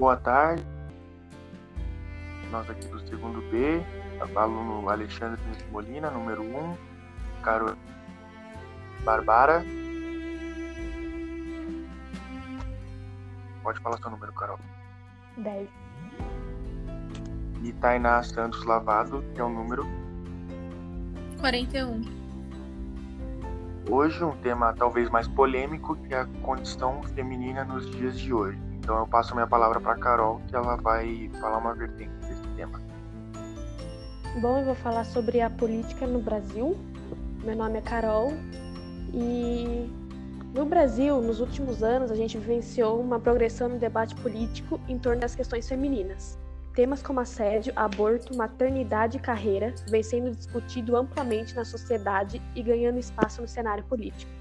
Boa tarde. Nós aqui do segundo B, aluno Alexandre Molina, número 1, um, Carol Barbara. Pode falar seu número, Carol. 10. E Tainá Santos Lavado, que é o número 41. Hoje um tema talvez mais polêmico que é a condição feminina nos dias de hoje. Então eu passo minha palavra para Carol, que ela vai falar uma vertente desse tema. Bom, eu vou falar sobre a política no Brasil. Meu nome é Carol e no Brasil, nos últimos anos, a gente vivenciou uma progressão no debate político em torno das questões femininas. Temas como assédio, aborto, maternidade e carreira vêm sendo discutido amplamente na sociedade e ganhando espaço no cenário político.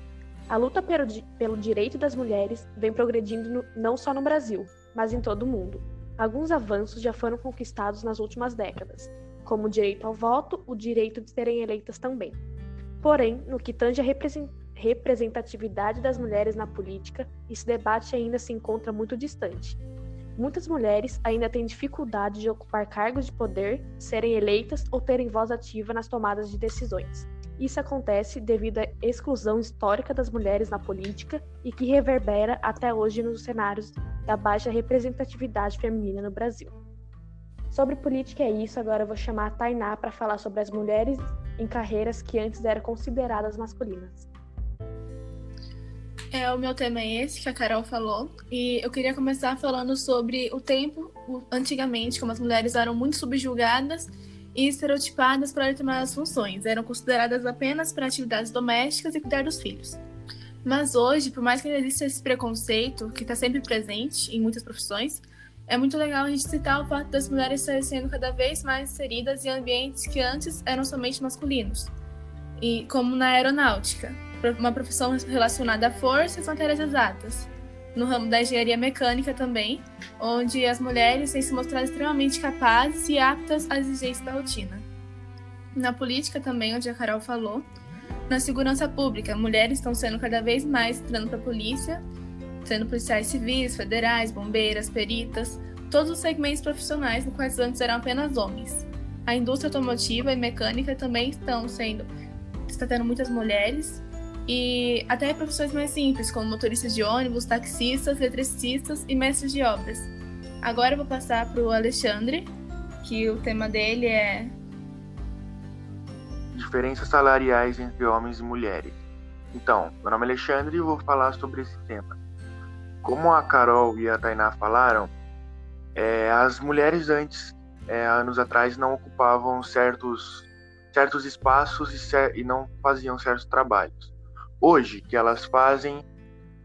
A luta pelo, pelo direito das mulheres vem progredindo no, não só no Brasil, mas em todo o mundo. Alguns avanços já foram conquistados nas últimas décadas, como o direito ao voto, o direito de serem eleitas também. Porém, no que tange a representatividade das mulheres na política, esse debate ainda se encontra muito distante. Muitas mulheres ainda têm dificuldade de ocupar cargos de poder, serem eleitas ou terem voz ativa nas tomadas de decisões. Isso acontece devido à exclusão histórica das mulheres na política e que reverbera até hoje nos cenários da baixa representatividade feminina no Brasil. Sobre política é isso, agora eu vou chamar a Tainá para falar sobre as mulheres em carreiras que antes eram consideradas masculinas. É, o meu tema é esse que a Carol falou, e eu queria começar falando sobre o tempo, antigamente, como as mulheres eram muito subjugadas e estereotipadas para determinadas funções, eram consideradas apenas para atividades domésticas e cuidar dos filhos. Mas hoje, por mais que exista esse preconceito, que está sempre presente em muitas profissões, é muito legal a gente citar o fato das mulheres estarem sendo cada vez mais inseridas em ambientes que antes eram somente masculinos, e como na aeronáutica uma profissão relacionada a forças e matérias exatas. No ramo da engenharia mecânica também, onde as mulheres têm se mostrado extremamente capazes e aptas às exigências da rotina. Na política também, onde a Carol falou. Na segurança pública, mulheres estão sendo cada vez mais entrando para a polícia, sendo policiais civis, federais, bombeiras, peritas, todos os segmentos profissionais no quais antes eram apenas homens. A indústria automotiva e mecânica também estão sendo está tendo muitas mulheres e até profissões mais simples, como motoristas de ônibus, taxistas, eletricistas e mestres de obras. Agora eu vou passar para o Alexandre, que o tema dele é diferenças salariais entre homens e mulheres. Então, meu nome é Alexandre e vou falar sobre esse tema. Como a Carol e a Tainá falaram, é, as mulheres antes, é, anos atrás, não ocupavam certos, certos espaços e, cer e não faziam certos trabalhos hoje que elas fazem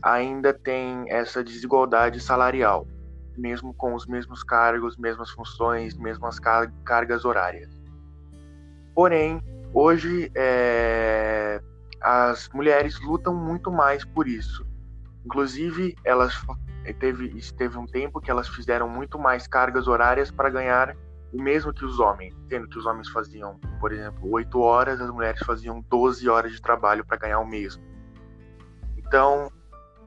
ainda tem essa desigualdade salarial, mesmo com os mesmos cargos, mesmas funções, mesmas car cargas horárias. Porém, hoje é, as mulheres lutam muito mais por isso. Inclusive, elas teve, teve um tempo que elas fizeram muito mais cargas horárias para ganhar o mesmo que os homens, sendo que os homens faziam, por exemplo, 8 horas, as mulheres faziam 12 horas de trabalho para ganhar o mesmo. Então,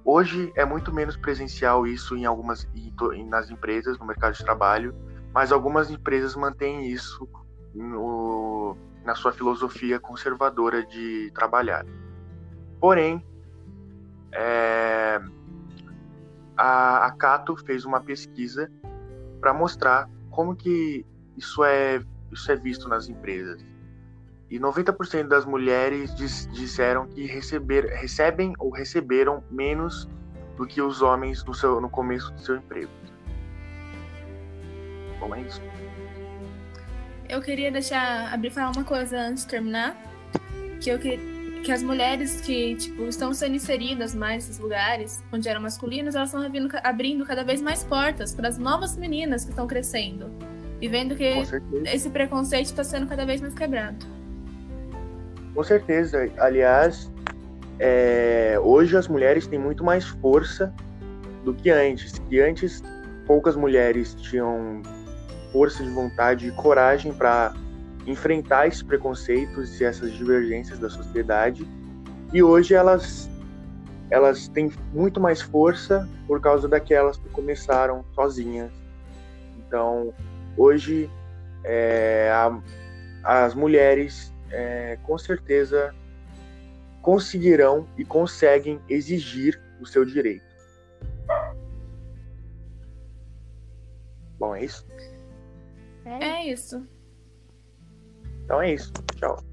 hoje é muito menos presencial isso em algumas nas empresas, no mercado de trabalho, mas algumas empresas mantêm isso no, na sua filosofia conservadora de trabalhar. Porém, é, a, a Cato fez uma pesquisa para mostrar como que isso é, isso é visto nas empresas. E 90% das mulheres diz, disseram que receber, recebem ou receberam menos do que os homens no, seu, no começo do seu emprego. Bom, é isso. Eu queria deixar abrir falar uma coisa antes de terminar, que eu que, que as mulheres que tipo estão sendo inseridas mais nesses lugares onde eram masculinos, elas estão abrindo, abrindo cada vez mais portas para as novas meninas que estão crescendo e vendo que esse preconceito está sendo cada vez mais quebrado. Com certeza. Aliás, é, hoje as mulheres têm muito mais força do que antes. Que antes poucas mulheres tinham força de vontade e coragem para enfrentar esses preconceitos e essas divergências da sociedade. E hoje elas elas têm muito mais força por causa daquelas que começaram sozinhas. Então, hoje, é, a, as mulheres é, com certeza conseguirão e conseguem exigir o seu direito. Bom, é isso? É isso. Então é isso. Tchau.